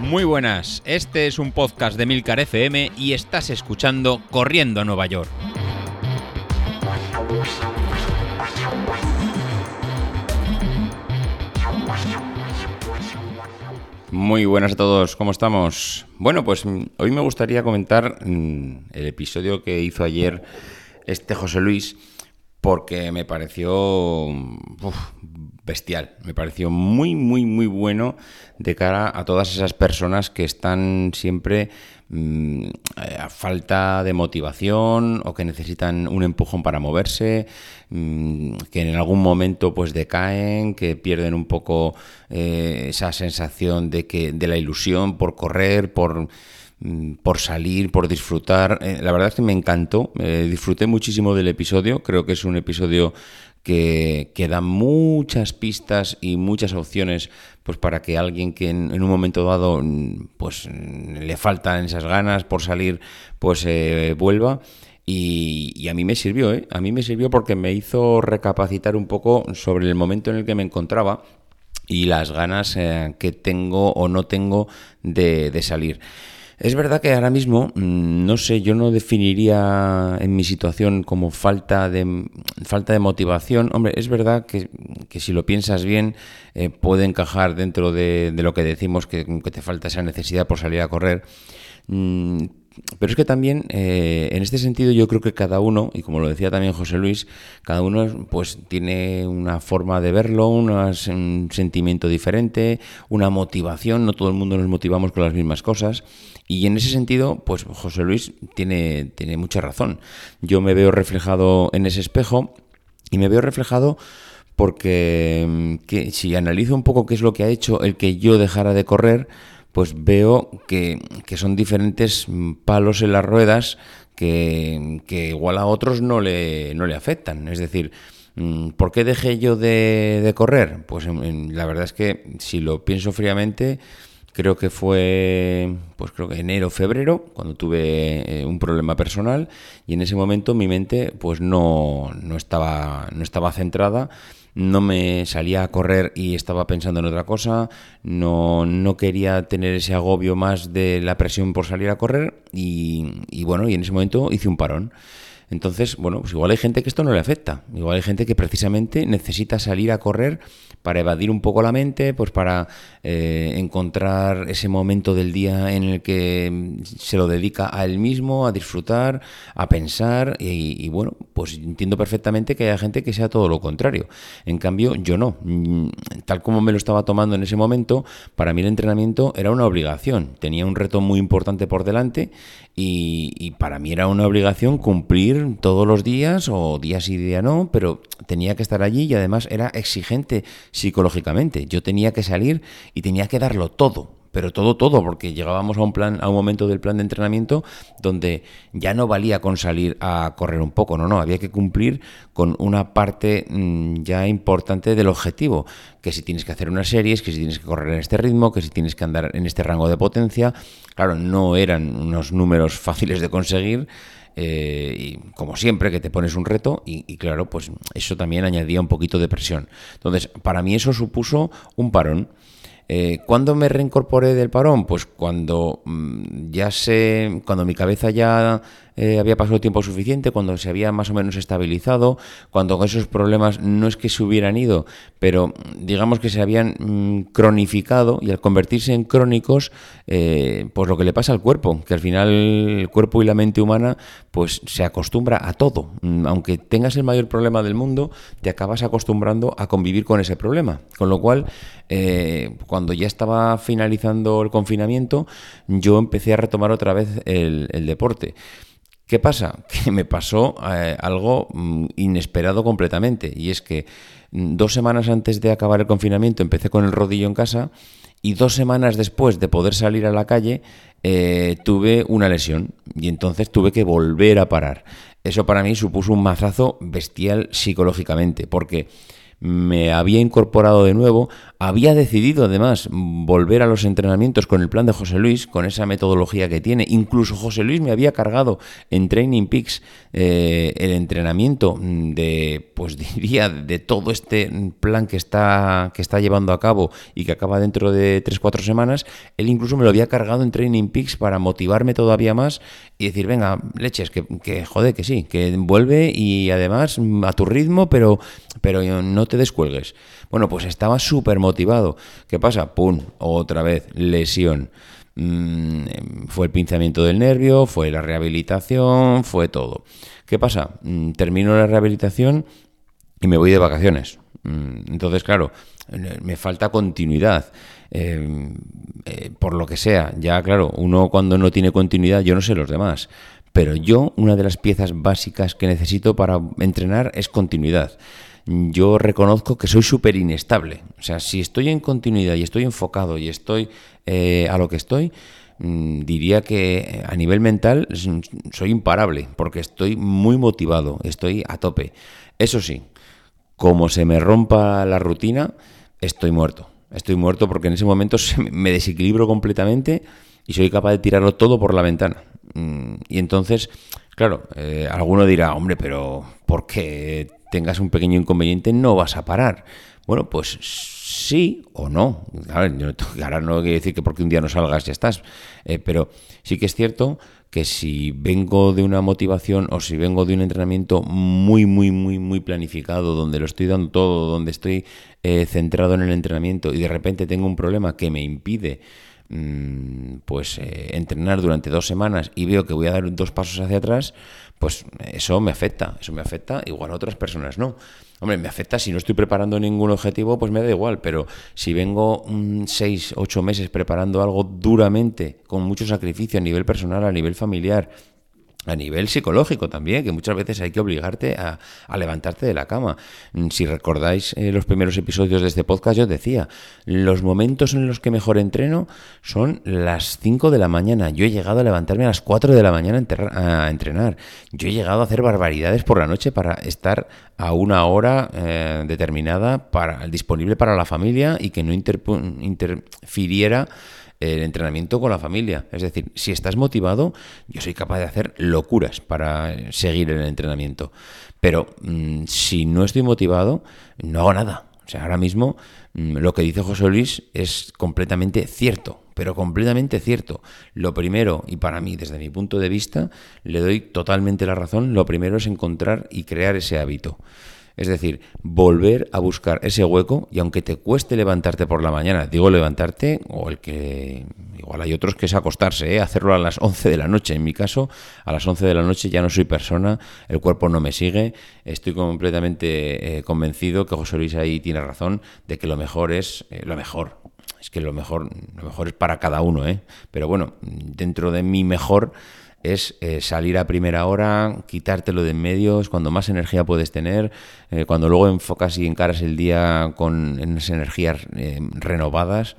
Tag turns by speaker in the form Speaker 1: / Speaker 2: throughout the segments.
Speaker 1: Muy buenas, este es un podcast de Milcar FM y estás escuchando Corriendo a Nueva York. Muy buenas a todos, ¿cómo estamos? Bueno, pues mm, hoy me gustaría comentar mm, el episodio que hizo ayer este José Luis porque me pareció bestial, me pareció muy, muy, muy bueno de cara a todas esas personas que están siempre mmm, a falta de motivación o que necesitan un empujón para moverse, mmm, que en algún momento pues decaen, que pierden un poco eh, esa sensación de que de la ilusión por correr, por por salir, por disfrutar. Eh, la verdad es que me encantó, eh, disfruté muchísimo del episodio, creo que es un episodio que, que, da muchas pistas y muchas opciones pues para que alguien que en, un momento dado pues le faltan esas ganas por salir pues eh, vuelva y, a mí me sirvió, ¿eh? a mí me sirvió porque me hizo recapacitar un poco sobre el momento en el que me encontraba y las ganas que tengo o no tengo de salir. Es verdad que ahora mismo, mm, no sé, yo no definiría en mi situación como falta de, falta de motivación. Hombre, es verdad que, que si lo piensas bien, eh, puede encajar dentro de, lo que decimos, que, que, te falta esa necesidad por salir a correr. Mm, pero es que también, eh, en este sentido, yo creo que cada uno, y como lo decía también José Luis, cada uno pues tiene una forma de verlo, una, un sentimiento diferente, una motivación, no todo el mundo nos motivamos con las mismas cosas. Y en ese sentido, pues José Luis tiene, tiene mucha razón. Yo me veo reflejado en ese espejo y me veo reflejado porque que, si analizo un poco qué es lo que ha hecho el que yo dejara de correr, pues veo que, que, son diferentes palos en las ruedas que, que, igual a otros no le, no le afectan. Es decir, ¿por qué dejé yo de, de correr? Pues en, la verdad es que si lo pienso fríamente, creo que fue, pues creo que enero, febrero, cuando tuve eh, un problema personal y en ese momento mi mente pues no, no, estaba, no estaba centrada no me salía a correr y estaba pensando en otra cosa, no, no quería tener ese agobio más de la presión por salir a correr y, bueno, y en ese momento hice un parón. Entonces, bueno, pues igual hay gente que esto no le afecta. Igual hay gente que precisamente necesita salir a correr para evadir un poco la mente, pues para eh, encontrar ese momento del día en el que se lo dedica a él mismo, a disfrutar, a pensar. Y, y bueno, pues entiendo perfectamente que haya gente que sea todo lo contrario. En cambio, yo no. Mm, tal como me lo estaba tomando en ese momento, para mí el entrenamiento era una obligación. Tenía un reto muy importante por delante y, y para mí era una obligación cumplir todos los días o días y día no, pero tenía que estar allí y además era exigente psicológicamente. Yo tenía que salir y tenía que darlo todo, pero todo, todo, porque llegábamos a un plan, a un momento del plan de entrenamiento donde ya no valía con salir a correr un poco, no, no, había que cumplir con una parte mmm, ya importante del objetivo, que si tienes que hacer unas series, que si tienes que correr en este ritmo, que si tienes que andar en este rango de potencia, claro, no eran unos números fáciles de conseguir, eh, y como siempre que te pones un reto y, y, claro, pues eso también añadía un poquito de presión. Entonces, para mí eso supuso un parón. Eh, ¿Cuándo me reincorporé del parón? Pues cuando mmm, ya sé, cuando mi cabeza ya eh, había pasado tiempo suficiente, cuando se había más o menos estabilizado, cuando esos problemas no es que se hubieran ido, pero digamos que se habían mmm, cronificado y al convertirse en crónicos, eh, pues lo que le pasa al cuerpo, que al final el cuerpo y la mente humana pues se acostumbra a todo. Mm, aunque tengas el mayor problema del mundo, te acabas acostumbrando a convivir con ese problema. Con lo cual, eh, cuando ya estaba finalizando el confinamiento, yo empecé a retomar otra vez el, deporte. ¿Qué pasa? Que me pasó eh, algo mm, inesperado completamente y es que mm, dos semanas antes de acabar el confinamiento empecé con el rodillo en casa y dos semanas después de poder salir a la calle eh, tuve una lesión y entonces tuve que volver a parar. Eso para mí supuso un mazazo bestial psicológicamente porque me había incorporado de nuevo, había decidido además volver a los entrenamientos con el plan de José Luis, con esa metodología que tiene. Incluso José Luis me había cargado en Training Peaks eh, el entrenamiento de, pues diría, de todo este plan que está, que está llevando a cabo y que acaba dentro de 3-4 semanas. Él incluso me lo había cargado en Training Peaks para motivarme todavía más y decir, venga, leches, que, que joder, que sí, que vuelve y además a tu ritmo, pero, pero no te descuelgues. Bueno, pues estaba súper motivado. ¿Qué pasa? ¡Pum! Otra vez, lesión. Mm, fue el pinzamiento del nervio, fue la rehabilitación, fue todo. ¿Qué pasa? Mm, termino la rehabilitación y me voy de vacaciones. Mm, entonces, claro, me falta continuidad. Em, eh, por lo que sea, ya claro, uno cuando no tiene continuidad, yo no sé los demás, pero yo una de las piezas básicas que necesito para entrenar es continuidad yo reconozco que soy súper inestable. O sea, si estoy en continuidad y estoy enfocado y estoy eh, a lo que estoy, mm, diría que a nivel mental soy imparable, porque estoy muy motivado, estoy a tope. Eso sí, como se me rompa la rutina, estoy muerto. Estoy muerto porque en ese momento me desequilibro completamente y soy capaz de tirarlo todo por la ventana. Mm, y entonces, claro, eh, alguno dirá, hombre, pero ¿por qué tengas un pequeño inconveniente no vas a parar. Bueno, pues sí o no. Ahora no quiere decir que porque un día no salgas ya estás, eh, pero sí que es cierto que si vengo de una motivación o si vengo de un entrenamiento muy, muy, muy, muy planificado, donde lo estoy dando todo, donde estoy eh, centrado en el entrenamiento y de repente tengo un problema que me impide pues eh, entrenar durante dos semanas y veo que voy a dar dos pasos hacia atrás, pues eso me afecta, eso me afecta, igual a otras personas no. Hombre, me afecta si no estoy preparando ningún objetivo, pues me da igual, pero si vengo seis, ocho meses preparando algo duramente, con mucho sacrificio a nivel personal, a nivel familiar, a nivel psicológico también, que muchas veces hay que obligarte a, levantarte de la cama. Mm, si recordáis eh, los primeros episodios de este podcast, yo decía, los momentos en los que mejor entreno son las 5 de la mañana. Yo he llegado a levantarme a las 4 de la mañana a entrenar. Yo he llegado a hacer barbaridades por la noche para estar a una hora eh, determinada para, disponible para la familia y que no interfiriera el entrenamiento con la familia. Es decir, si estás motivado, yo soy capaz de hacer locuras para seguir el entrenamiento. Pero mm, si no estoy motivado, no hago nada. O sea, ahora mismo mm, lo que dice José Luis es completamente cierto, pero completamente cierto. Lo primero, y para mí, desde mi punto de vista, le doy totalmente la razón, lo primero es encontrar y crear ese hábito. Es decir, volver a buscar ese hueco y aunque te cueste levantarte por la mañana, digo levantarte o el que igual hay otros que es acostarse, ¿eh? hacerlo a las 11 de la noche. En mi caso, a las 11 de la noche ya no soy persona, el cuerpo no me sigue, estoy completamente eh, convencido que José Luis ahí tiene razón de que lo mejor es eh, lo mejor. Es que lo mejor, lo mejor es para cada uno, ¿eh? Pero bueno, dentro de mi mejor es eh, salir a primera hora, quitártelo de en medio, cuando más energía puedes tener, eh, cuando luego enfocas y encaras el día con esas energías eh, renovadas.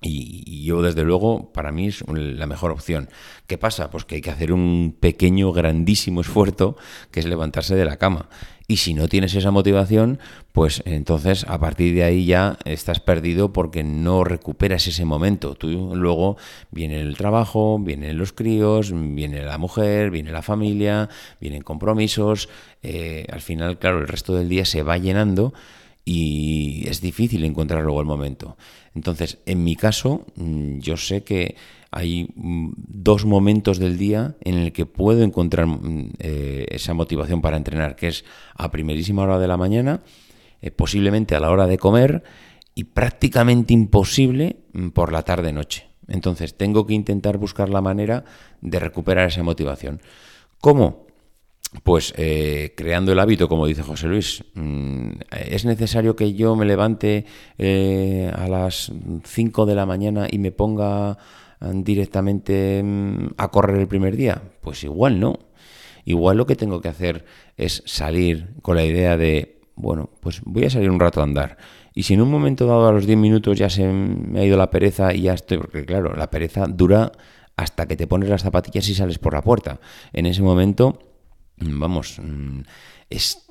Speaker 1: Y, yo, desde luego, para mí es la mejor opción. ¿Qué pasa? Pues que hay que hacer un pequeño, grandísimo esfuerzo, que es levantarse de la cama. Y si no tienes esa motivación, pues entonces a partir de ahí ya estás perdido porque no recuperas ese momento. Tú luego viene el trabajo, vienen los críos, viene la mujer, viene la familia, vienen compromisos. Eh, al final, claro, el resto del día se va llenando y es difícil encontrar luego el momento. Entonces, en mi caso, mm, yo sé que hay mm, dos momentos del día en el que puedo encontrar mm, eh, esa motivación para entrenar, que es a primerísima hora de la mañana, eh, posiblemente a la hora de comer y prácticamente imposible por la tarde-noche. Entonces tengo que intentar buscar la manera de recuperar esa motivación. ¿Cómo? Pues eh, creando el hábito, como dice José Luis, es necesario que yo me levante a las 5 de la mañana y me ponga directamente mm, a correr el primer día? Pues igual no. Igual lo que tengo que hacer es salir con la idea de, bueno, pues voy a salir un rato a andar. Y si en un momento dado a los 10 minutos ya se me ha ido la pereza y ya estoy, porque claro, la pereza dura hasta que te pones las zapatillas y sales por la puerta. En ese momento, mm, vamos, mm,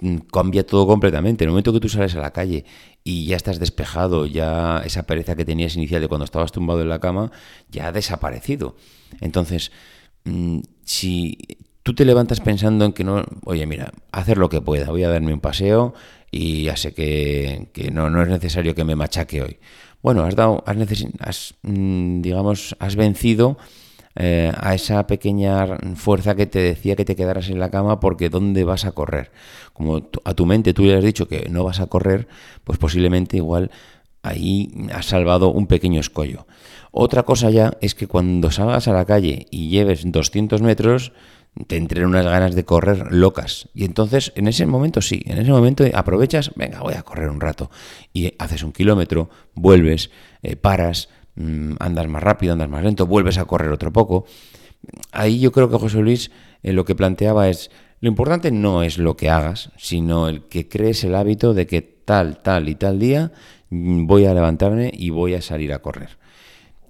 Speaker 1: mm, cambia todo completamente. En el momento que tú sales a la calle y ya estás despejado, ya esa pereza que tenías inicial de cuando estabas tumbado en la cama, ya ha desaparecido. Entonces, mm, si tú te levantas pensando en que no, oye, mira, hacer lo que pueda, voy a darme un paseo y ya sé que, no, no, es necesario que me machaque hoy. Bueno, has dado, has, has digamos, has vencido eh, a esa pequeña fuerza que te decía que te quedaras en la cama porque ¿dónde vas a correr? Como a tu mente tú le has dicho que no vas a correr, pues posiblemente igual ahí has salvado un pequeño escollo. Otra cosa ya es que cuando salgas a la calle y lleves 200 metros, te entren unas ganas de correr locas. Y entonces, en ese momento sí, en ese momento aprovechas, venga, voy a correr un rato. Y haces un kilómetro, vuelves, eh, paras, andas más rápido, andas más lento, vuelves a correr otro poco. Ahí yo creo que José Luis eh, lo que planteaba es, lo importante no es lo que hagas, sino el que crees el hábito de que tal, tal y tal día mm, voy a levantarme y voy a salir a correr.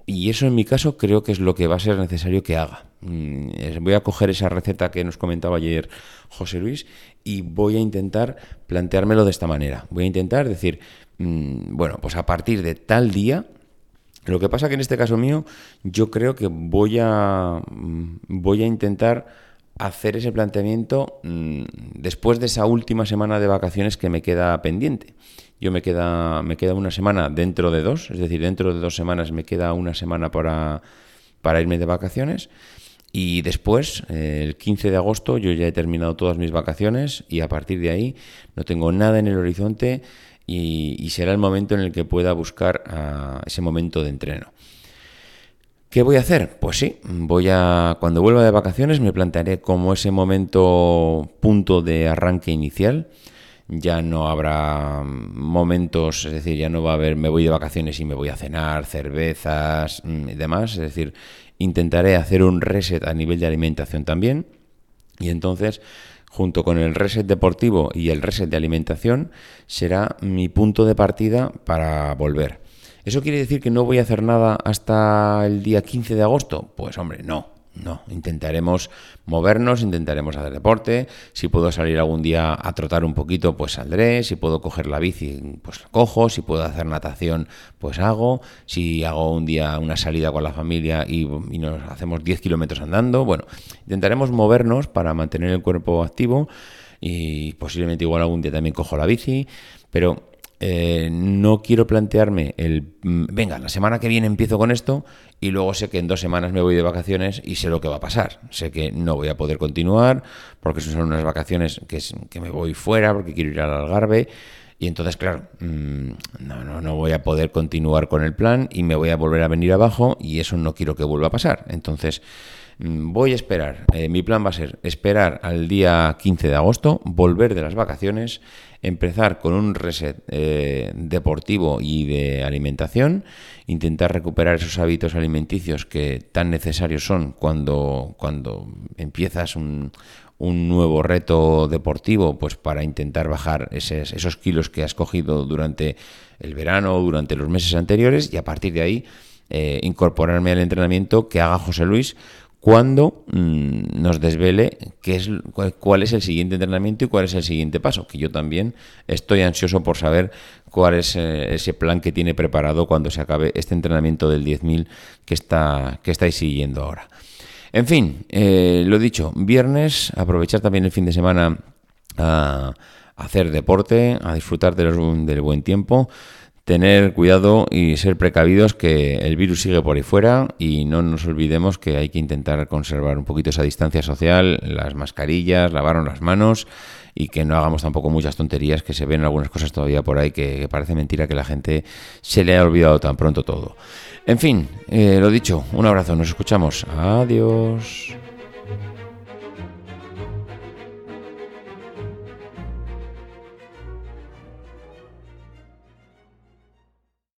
Speaker 1: Y eso en mi caso creo que es lo que va a ser necesario que haga. Mm, voy a coger esa receta que nos comentaba ayer José Luis y voy a intentar planteármelo de esta manera. Voy a intentar decir, bueno, pues a partir de tal día lo que pasa que en este caso mío, yo creo que voy a, mm, voy a intentar hacer ese planteamiento mm, después de esa última semana de vacaciones que me queda pendiente. Yo me queda, me queda una semana dentro de dos, es decir, dentro de dos semanas me queda una semana para, para irme de vacaciones. Y después, eh, el 15 de agosto, yo ya he terminado todas mis vacaciones y a partir de ahí no tengo nada en el horizonte y, será el momento en el que pueda buscar ah, ese momento de entreno. ¿Qué voy a hacer? Pues sí, voy a cuando vuelva de vacaciones me plantearé como ese momento punto de arranque inicial. Ya no habrá momentos, es decir, ya no va a haber me voy de vacaciones y me voy a cenar, cervezas mm, y demás, es decir, intentaré hacer un reset a nivel de alimentación también y entonces junto con el reset deportivo y el reset de alimentación, será mi punto de partida para volver. ¿Eso quiere decir que no voy a hacer nada hasta el día 15 de agosto? Pues hombre, no. No, intentaremos movernos, intentaremos hacer deporte. Si puedo salir algún día a trotar un poquito, pues saldré. Si puedo coger la bici, pues la cojo. Si puedo hacer natación, pues hago. Si hago un día una salida con la familia y, nos hacemos 10 kilómetros andando, bueno, intentaremos movernos para mantener el cuerpo activo y posiblemente igual algún día también cojo la bici. Pero eh, no quiero plantearme el, mm, venga, la semana que viene empiezo con esto y luego sé que en dos semanas me voy de vacaciones y sé lo que va a pasar. Sé que no voy a poder continuar porque son unas vacaciones que, que me voy fuera porque quiero ir al Algarve. Y entonces, claro, mm, no, no, no voy a poder continuar con el plan y me voy a volver a venir abajo y eso no quiero que vuelva a pasar. Entonces, voy a esperar. Eh, mi plan va a ser esperar al día 15 de agosto, volver de las vacaciones, empezar con un reset eh, deportivo y de alimentación, intentar recuperar esos hábitos alimenticios que tan necesarios son cuando, cuando empiezas un, un nuevo reto deportivo, pues para intentar bajar esos, esos kilos que has cogido durante el verano durante los meses anteriores y a partir de ahí eh, incorporarme al entrenamiento que haga José Luis cuando mm, nos desvele qué es, cuál es el siguiente entrenamiento y cuál es el siguiente paso, que yo también estoy ansioso por saber cuál es eh, ese plan que tiene preparado cuando se acabe este entrenamiento del 10.000 que, está, que estáis siguiendo ahora. En fin, eh, lo dicho, viernes, aprovechar también el fin de semana a hacer deporte, a disfrutar del buen tiempo tener cuidado y ser precavidos que el virus sigue por ahí fuera y no nos olvidemos que hay que intentar conservar un poquito esa distancia social, las mascarillas, lavarnos las manos y que no hagamos tampoco muchas tonterías que se ven algunas cosas todavía por ahí que, parece mentira que la gente se le ha olvidado tan pronto todo. En fin, eh, lo dicho, un abrazo, nos escuchamos. Adiós.